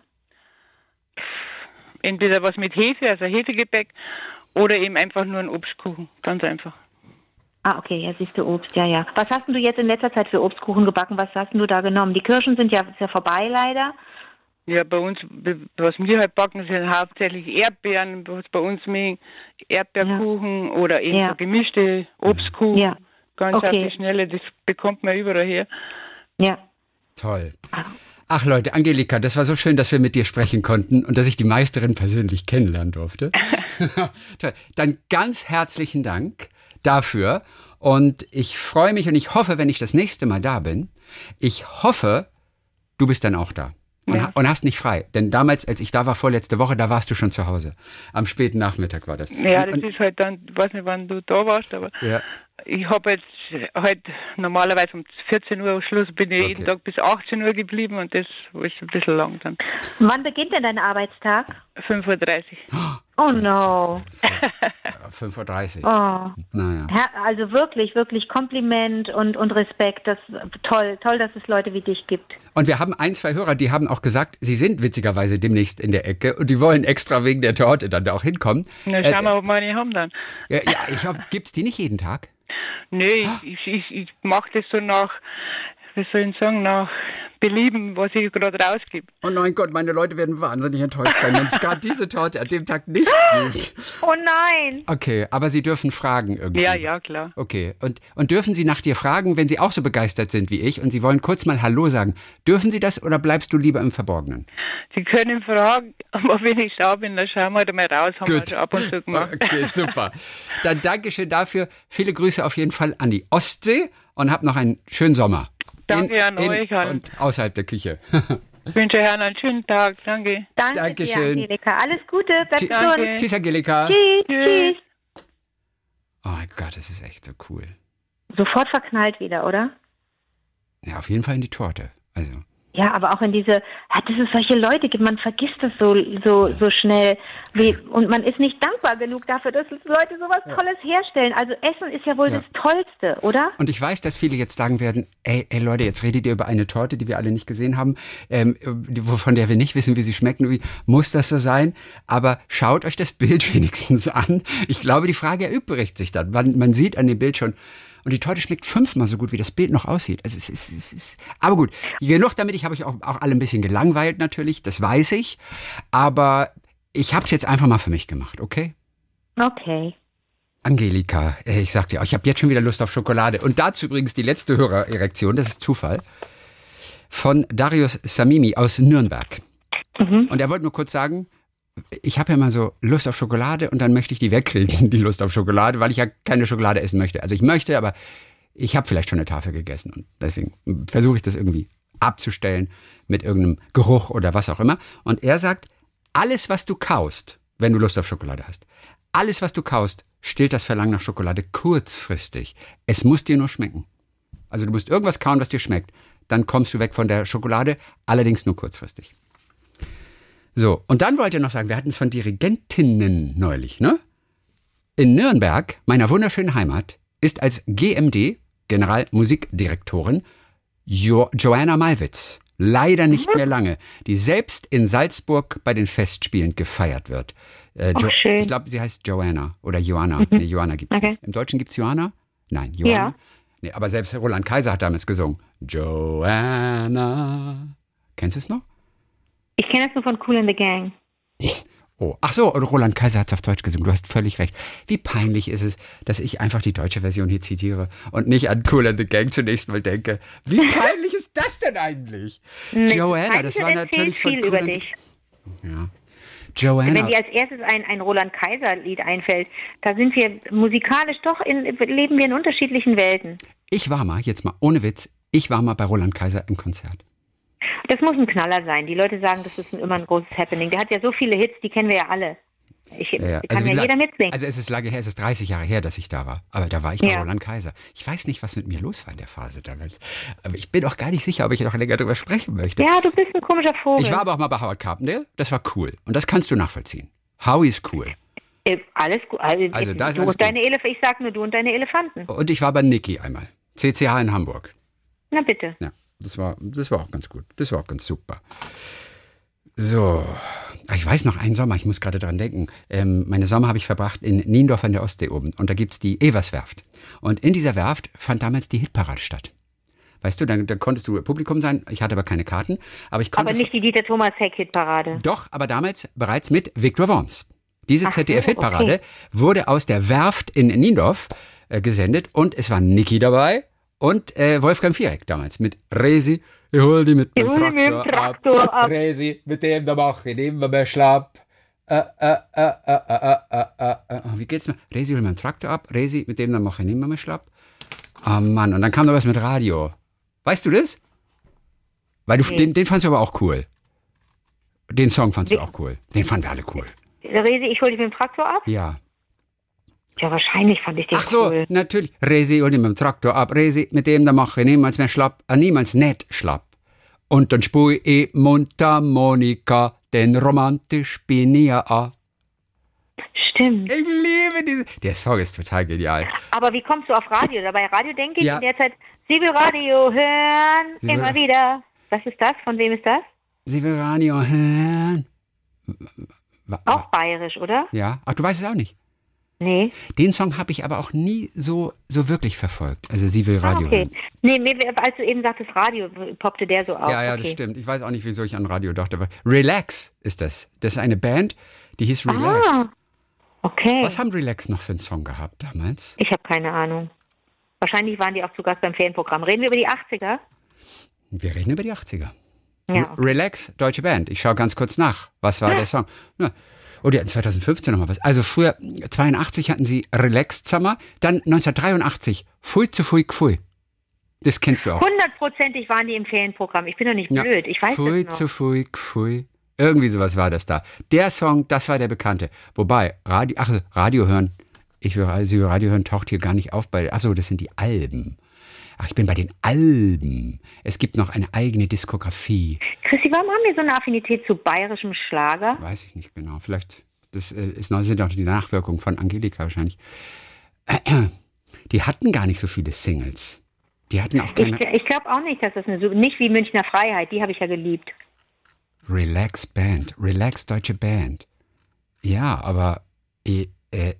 Entweder was mit Hefe, also Hefegebäck, oder eben einfach nur ein Obstkuchen. Ganz einfach. Ah, okay, ja, siehst du Obst, ja, ja. Was hast du jetzt in letzter Zeit für Obstkuchen gebacken? Was hast du da genommen? Die Kirschen sind ja, ja vorbei leider. Ja, bei uns, was wir halt backen, sind hauptsächlich Erdbeeren, was bei uns mehr Erdbeerkuchen oder eben Ja. so gemischte Obstkuchen. Ja. Ganz auf Okay. die Schnelle, das bekommt man überall her. Ja. Toll. Ach Leute, Angelika, das war so schön, dass wir mit dir sprechen konnten und dass ich die Meisterin persönlich kennenlernen durfte. Dann ganz herzlichen Dank dafür und ich freue mich und ich hoffe, wenn ich das nächste Mal da bin, ich hoffe, du bist dann auch da. Und, Ja. und hast nicht frei. Denn damals, als ich da war, vorletzte Woche, da warst du schon zu Hause. Am späten Nachmittag war das. Ja, das und, ist halt dann, ich weiß nicht, wann du da warst, aber ja. Ich habe jetzt halt normalerweise um 14 Uhr Schluss, bin ich Okay. jeden Tag bis 18 Uhr geblieben und das ist ein bisschen lang dann. Wann beginnt denn dein Arbeitstag? 5.30 Uhr. Oh no. 5.30 Uhr. Oh. Naja. Also wirklich, wirklich Kompliment und, und Respekt. Das toll, toll, dass es Leute wie dich gibt. Und wir haben ein, zwei Hörer, die haben auch gesagt, sie sind witzigerweise demnächst in der Ecke und die wollen extra wegen der Torte dann da auch hinkommen. Na, Äh, schauen wir, ob wir eine haben dann. ja, ja, ich hoffe, gibt's die nicht jeden Tag? Nee, ich, ich, ich, ich mache das so nach, wie soll ich sagen, nach Belieben, was ich gerade rausgebe. Oh mein Gott, meine Leute werden wahnsinnig enttäuscht sein, wenn es gerade diese Torte an dem Tag nicht gibt. Oh nein. Okay, aber sie dürfen fragen irgendwie. Ja, ja, klar. Okay, und, und dürfen Sie nach dir fragen, wenn Sie auch so begeistert sind wie ich und Sie wollen kurz mal Hallo sagen? Dürfen Sie das oder bleibst du lieber im Verborgenen? Sie können fragen, aber wenn ich da bin, dann schauen wir halt mal raus, haben wir Gut. schon ab und zu gemacht. Okay, super. Dann Dankeschön dafür. Viele Grüße auf jeden Fall an die Ostsee und habt noch einen schönen Sommer. Danke an euch allen. Und außerhalb der Küche. Ich wünsche Herrn einen schönen Tag. Danke. Danke Dankeschön. dir, Angelika. Alles Gute. Bleib gesund. Danke. Tschüss, Angelika. Tschüss. Tschüss. Tschüss. Oh mein Gott, das ist echt so cool. Sofort verknallt wieder, oder? Ja, auf jeden Fall in die Torte. Also, Ja, aber auch in diese, hat es solche Leute gibt, man vergisst das so, so, so schnell. Wie, und man ist nicht dankbar genug dafür, dass Leute sowas Tolles herstellen. Also Essen ist ja wohl Ja. das Tollste, oder? Und ich weiß, dass viele jetzt sagen werden, ey, ey Leute, jetzt redet ihr über eine Torte, die wir alle nicht gesehen haben, ähm, von der wir nicht wissen, wie sie schmeckt. Wie, muss das so sein? Aber schaut euch das Bild wenigstens an. Ich glaube, die Frage erübrigt sich dann. Man, man sieht an dem Bild schon, und die Torte schmeckt fünfmal so gut, wie das Bild noch aussieht. Also es ist, es ist, aber gut, genug damit. Ich habe euch auch, auch alle ein bisschen gelangweilt natürlich, das weiß ich. Aber ich habe es jetzt einfach mal für mich gemacht, okay? Okay. Angelika, äh, ich sag dir, ich habe jetzt schon wieder Lust auf Schokolade. Und dazu übrigens die letzte Hörererektion, das ist Zufall, von Darius Samimi aus Nürnberg. Und er wollte nur kurz sagen, ich habe ja mal so Lust auf Schokolade und dann möchte ich die wegkriegen, die Lust auf Schokolade, weil ich ja keine Schokolade essen möchte. Also ich möchte, aber ich habe vielleicht schon eine Tafel gegessen und deswegen versuche ich das irgendwie abzustellen mit irgendeinem Geruch oder was auch immer. Und er sagt, alles, was du kaust, wenn du Lust auf Schokolade hast, alles, was du kaust, stillt das Verlangen nach Schokolade kurzfristig. Es muss dir nur schmecken. Also du musst irgendwas kauen, was dir schmeckt. Dann kommst du weg von der Schokolade, allerdings nur kurzfristig. So, und dann wollte er noch sagen, wir hatten es von Dirigentinnen neulich, ne? In Nürnberg, meiner wunderschönen Heimat, ist als GMD, Generalmusikdirektorin, jo Joanna Malwitz. Leider nicht mehr lange, die selbst in Salzburg bei den Festspielen gefeiert wird. Äh, Ach, schön. Ich glaube, sie heißt Joanna oder Joanna. Nee, Joanna gibt es Okay. nicht. Im Deutschen gibt es Joanna? Nein, Joanna. Ja. Nee, aber selbst Roland Kaiser hat damals gesungen. Joanna. Kennst du es noch? Ich kenne das nur von Cool in the Gang. Oh, ach so, und Roland Kaiser hat es auf Deutsch gesungen. Du hast völlig recht. Wie peinlich ist es, dass ich einfach die deutsche Version hier zitiere und nicht an Cool and the Gang zunächst mal denke. Wie peinlich ist das denn eigentlich? Joanna, das war natürlich von viel Cool über dich. Ja. Wenn Joanna. dir als erstes ein, ein Roland Kaiser-Lied einfällt, da sind wir musikalisch doch in, leben wir in unterschiedlichen Welten. Ich war mal, jetzt mal ohne Witz, ich war mal bei Roland Kaiser im Konzert. Das muss ein Knaller sein. Die Leute sagen, das ist ein, immer ein großes Happening. Der hat ja so viele Hits, die kennen wir ja alle. Ich, Ja, ja. Kann wie ja jeder mitsingen. Also es ist lange her, es ist 30 Jahre her, dass ich da war. Aber da war ich bei Ja. Roland Kaiser. Ich weiß nicht, was mit mir los war in der Phase damals. Aber ich bin auch gar nicht sicher, ob ich noch länger darüber sprechen möchte. ja, du bist ein komischer Vogel. Ich war aber auch mal bei Howard Carpendale. Das war cool. Und das kannst du nachvollziehen. Howie ist cool. Äh, alles gut. Also, Also, da ist du alles und deine Elef ich sag nur du und deine Elefanten. Und ich war bei Niki einmal. CCH in Hamburg. Na bitte. Ja, das war, das war auch ganz gut. Das war auch ganz super. So. Ah, Ich weiß noch einen Sommer, ich muss gerade dran denken. Ähm, meine Sommer habe ich verbracht in Niendorf an der Ostsee oben. Und da gibt es die Everswerft. Und in dieser Werft fand damals die Hitparade statt. Weißt du, da, da konntest du Publikum sein. Ich hatte aber keine Karten. Aber ich konnte. Aber nicht die Dieter Thomas Heck Hitparade. Doch, aber damals bereits mit Viktor Worms. Diese ZDF-Hitparade okay. wurde aus der Werft in Niendorf äh, gesendet und es war Niki dabei und äh, Wolfgang Viereck damals mit Resi. Ich hol die mit dem die mit dem Traktor, Traktor ab. Resi, mit dem da mach ich immer mehr schlapp. Äh, äh. Wie geht's noch? Resi hol mit dem Traktor ab, Resi, mit dem da mach ich nimmer mehr schlapp. Oh Mann, und dann kam da was mit Radio. Weißt du das? Weil du, Nee. den, den fandst du aber auch cool. Den Song fandst du auch cool. Den fanden wir alle cool. Resi, ich hol dich mit dem Traktor ab? Ja. Ja, wahrscheinlich fand ich den Ach so, cool. natürlich. Resi hol ihn mit dem Traktor ab. Resi, mit dem da mache ich niemals mehr schlapp. Äh, niemals nicht schlapp. Und dann spui ich Mundharmonika, denn romantisch bin ich ja an. Stimmt. Ich liebe diese. Der Song ist total genial. Aber wie kommst du auf Radio? Dabei Radio denke ich Ja. in der Zeit, sie will Radio hören, Sie will- immer wieder. Was ist das? Von wem ist das? Sie will Radio hören. Auch bayerisch, oder? Ja. Ach, du weißt es auch nicht. Nee. Den Song habe ich aber auch nie so, so wirklich verfolgt. Also sie will Ah, Radio okay. hören. Nee, als du eben sagtest Radio, poppte der so auf. Ja, ja, okay. das stimmt. Ich weiß auch nicht, wieso ich an Radio dachte. Aber Relax ist das. Das ist eine Band, die hieß Relax. Ah, okay. Was haben Relax noch für einen Song gehabt damals? Ich habe keine Ahnung. Wahrscheinlich waren die auch zu Gast beim Ferienprogramm. Reden wir über die 80er? Wir reden über die 80er. Ja. Re- Relax, deutsche Band. Ich schaue ganz kurz nach. Was war der Song? Ja. Oh, die hatten 2015 nochmal was. Also früher, 82 hatten sie Relax Summer, dann 1983 Pfui zu Pfui Pfui. Das kennst du auch. Hundertprozentig waren die im Ferienprogramm. Ich bin doch nicht Ja. blöd. Ich weiß Pfui das zu noch. Pfui Pfui. Irgendwie sowas war das da. Der Song, das war der bekannte. Wobei, Radio, ach, Radio hören, ich will, also Radio hören taucht hier gar nicht auf bei, ach so, das sind die Alben. Ach, ich bin bei den Alben. Es gibt noch eine eigene Diskografie. Chrissy, warum haben wir so eine Affinität zu bayerischem Schlager? Weiß ich nicht genau. Vielleicht das äh, ist, sind auch die Nachwirkungen von Angelika wahrscheinlich. Die hatten gar nicht so viele Singles. Die hatten auch keine. Ich, ich glaube auch nicht, dass das eine, so- nicht wie Münchner Freiheit, die habe ich ja geliebt. Relax Band, Relax Deutsche Band. Ja, aber ich, äh,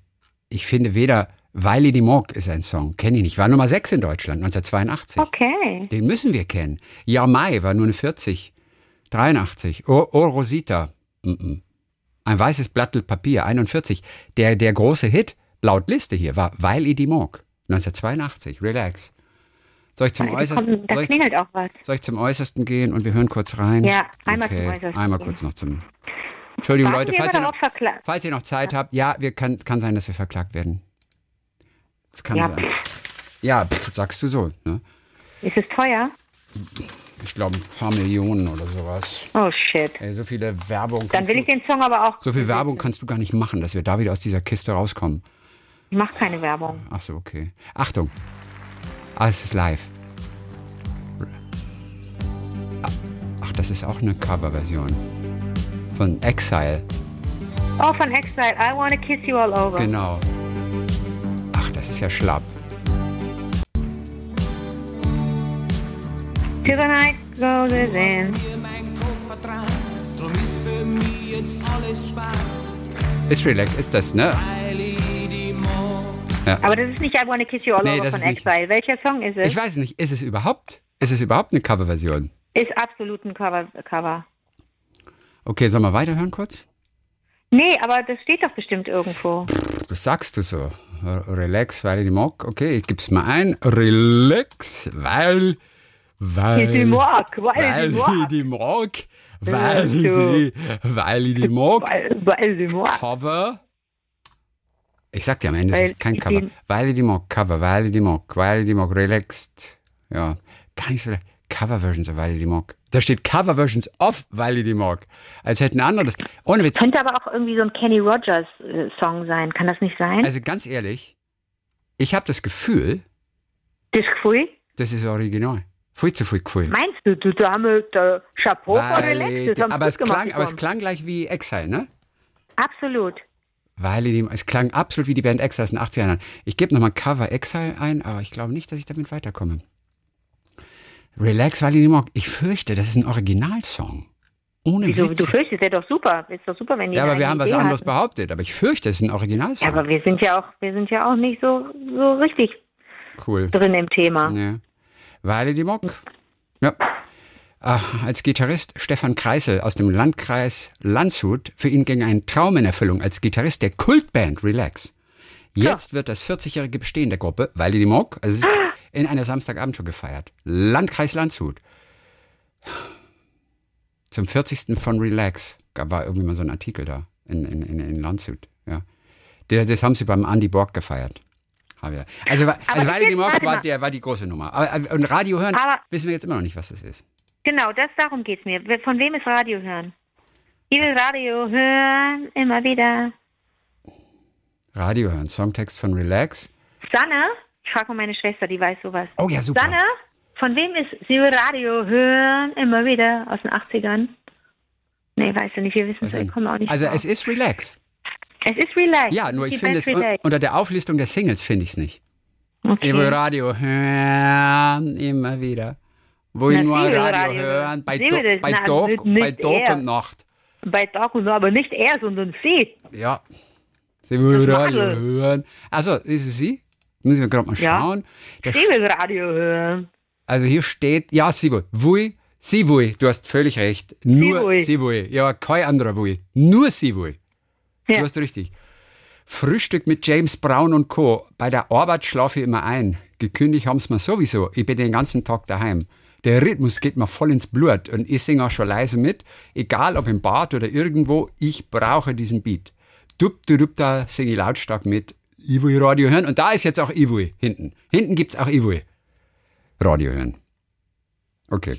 ich finde weder Weili die Mock ist ein Song, kenne ich nicht. War Nummer 6 in Deutschland, 1982. Okay. Den müssen wir kennen. Ja Mai war nur eine 40. 83. Oh, oh Rosita. Mm -mm. Ein weißes Blatt Papier, 41. Der, der große Hit, laut Liste hier, war Weil i die Mock. 1982. Relax. Soll ich zum Da, Äußersten, kommt, da soll ich, soll ich zum Äußersten gehen und wir hören kurz rein? Ja, einmal okay. zum Äußersten Einmal gehen. kurz noch zum. Entschuldigung, Warten Leute, falls ihr, noch, falls ihr noch Zeit habt, ja, wir kann, kann sein, dass wir verklagt werden. Das kann Ja, sein. Ja, pff, sagst du so. Ne? Ist es teuer? Ich glaube, ein paar Millionen oder sowas. Oh shit. Ey, so viele Werbung. Dann kannst will du, ich den Song aber auch. so viel Werbung kannst du gar nicht machen, dass wir da wieder aus dieser Kiste rauskommen. Ich mach keine Werbung. Ach so, okay. Achtung. Alles ist live. Ach, das ist auch eine Coverversion. Von Exile. Oh, von Exile. I wanna kiss you all over. Genau. Das ist ja schlapp. Till the night goes in. dir mein Kopf vertraut, drum ist spart, Ist relax, ist das, ne? mag. Aber das ist nicht I wanna kiss you all Nee, over von nicht- Exile. Welcher Song ist es? Ich weiß nicht, ist es überhaupt? Ist es überhaupt eine Coverversion? Ist absolut ein Cover. Cover. Okay, sollen wir weiterhören kurz? Nee, aber das steht doch bestimmt irgendwo. Das sagst du so. Relax, weil ich die mag. Okay, ich gib's mal ein. Relax, weil. Weil. Die mag, weil weil die mag. ich die mag. Weil ich so. die, weil ich die mag. Weil, weil sie mag. Cover. Ich sag dir am Ende, es ist kein ich Cover. Weil ich die mag. Cover, weil ich die mag. Weil ich die mag. Relaxed. Ja. Gar nicht so. Cover-Versions of weil ich die mag. Da steht Cover-Versions of weil ich die mag. Als hätten andere das. Ohne Witz. Könnte aber auch irgendwie so ein Kenny Rogers äh, Song sein. Kann das nicht sein? Also ganz ehrlich, ich habe das Gefühl, das Gefühl? das ist original. Viel zu viel Gefühl. Meinst du, du Dame, der Chapeau Weil, Relax? Das aber, es klang, aber es klang gleich wie Exile, ne? Absolut. Weil die, es klang absolut wie die Band Exile aus den 80er Jahren. Ich gebe nochmal Cover Exile ein, aber ich glaube nicht, dass ich damit weiterkomme. Relax, weil ich mag. Ich fürchte, das ist ein Originalsong. Ohne Wieso, Witz. du fürchtest, wäre doch super. Ist doch super, wenn die ja, aber wir haben was Idee anderes hatten. behauptet. Aber ich fürchte, es ist ein Originalsong. Ja, aber wir sind ja auch, wir sind ja auch nicht so, so richtig cool. drin im Thema. Ja. Weil die Mock. Ja. Ach, als Gitarrist Stefan Kreisel aus dem Landkreis Landshut. Für ihn ging ein Traum in Erfüllung als Gitarrist der Kultband Relax. Jetzt wird das 40-jährige Bestehen der Gruppe, weil die Mock, also es ist in einer Samstagabendshow gefeiert. Landkreis Landshut. Zum 40. von Relax. Da war irgendwie mal so ein Artikel da in, in, in, in Landshut. Ja. Das haben sie beim Andy Borg gefeiert. Also, also weil die warte war, der, war die große Nummer. Aber, aber- und Radio hören Aber- wissen wir jetzt immer noch nicht, was das ist. Genau, das darum geht's mir. Wer- Von wem ist Radio hören? Ich will Radio hören, immer wieder. Radio hören, Songtext von Relax. Sanne, ich frage mal meine Schwester, die weiß sowas. Oh ja, super. Sanne, von wem ist Sie Radio hören, immer wieder aus den 80ern? Nee, weißt du nicht, wir wissen es, Also, ich komme auch nicht also drauf. es ist Relax. es ist Relax. Ja, nur ich finde es un- unter der Auflistung der Singles finde ich es nicht. Okay. Ich will Radio hören, immer wieder. Wo ich Na, nur Radio, Radio hören, bei, Do das- bei, na, nicht- bei er. und Nacht. Bei Tag und Nacht, aber nicht er, sondern sie. Ja. Sie will Radio hören. Also, ist es sie? Müssen wir gerade mal Ja. schauen. Will Radio hören. Also hier steht, ja, sie will. Will, sie will. Du hast völlig recht. Nur sie will. Ja, kein anderer will. Nur sie will. Ja. Du hast richtig. Frühstück mit James Brown und Co. Bei der Arbeit schlafe ich immer ein. Gekündigt haben sie mir sowieso. Ich bin den ganzen Tag daheim. Der Rhythmus geht mir voll ins Blut und ich singe auch schon leise mit. Egal ob im Bad oder irgendwo, ich brauche diesen Beat. Dup, du, dup, da singe ich lautstark mit. Will Radio hören. Und da ist jetzt auch will hinten. Hinten gibt's auch ich will. Radio hören. Okay.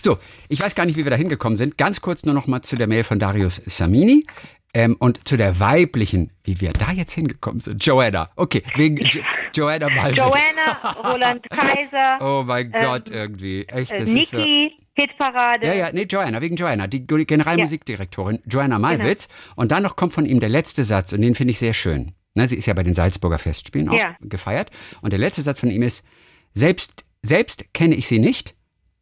So, ich weiß gar nicht, wie wir da hingekommen sind. Ganz kurz nur noch mal zu der Mail von Darius Samini ähm, und zu der weiblichen, wie wir da jetzt hingekommen sind. Joanna. Okay, wegen, Jo- Joanna Malwitz. Joanna, Roland Kaiser, Oh mein Gott, irgendwie. Echt, äh, das ist so. Niki, Hitparade. Ja, ja, nee, Joanna, wegen Joanna, die Generalmusikdirektorin Joanna Malwitz. Und dann noch kommt von ihm der letzte Satz, und den finde ich sehr schön. Ne, sie ist ja bei den Salzburger Festspielen auch Ja. gefeiert. Und der letzte Satz von ihm ist, selbst, selbst kenne ich sie nicht,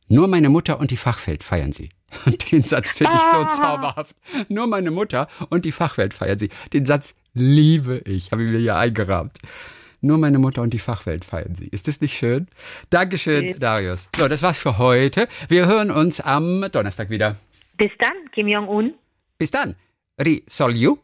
nur meine Mutter und die Fachwelt feiern sie. Und den Satz finde ich so zauberhaft. Nur meine Mutter und die Fachwelt feiern sie. Den Satz liebe ich, habe ich mir hier eingerahmt. Nur meine Mutter und die Fachwelt feiern sie. Ist das nicht schön? Dankeschön, Darius. So, das war's für heute. Wir hören uns am Donnerstag wieder. Bis dann, Kim Jong-un. Bis dann. Ri Sol Yu.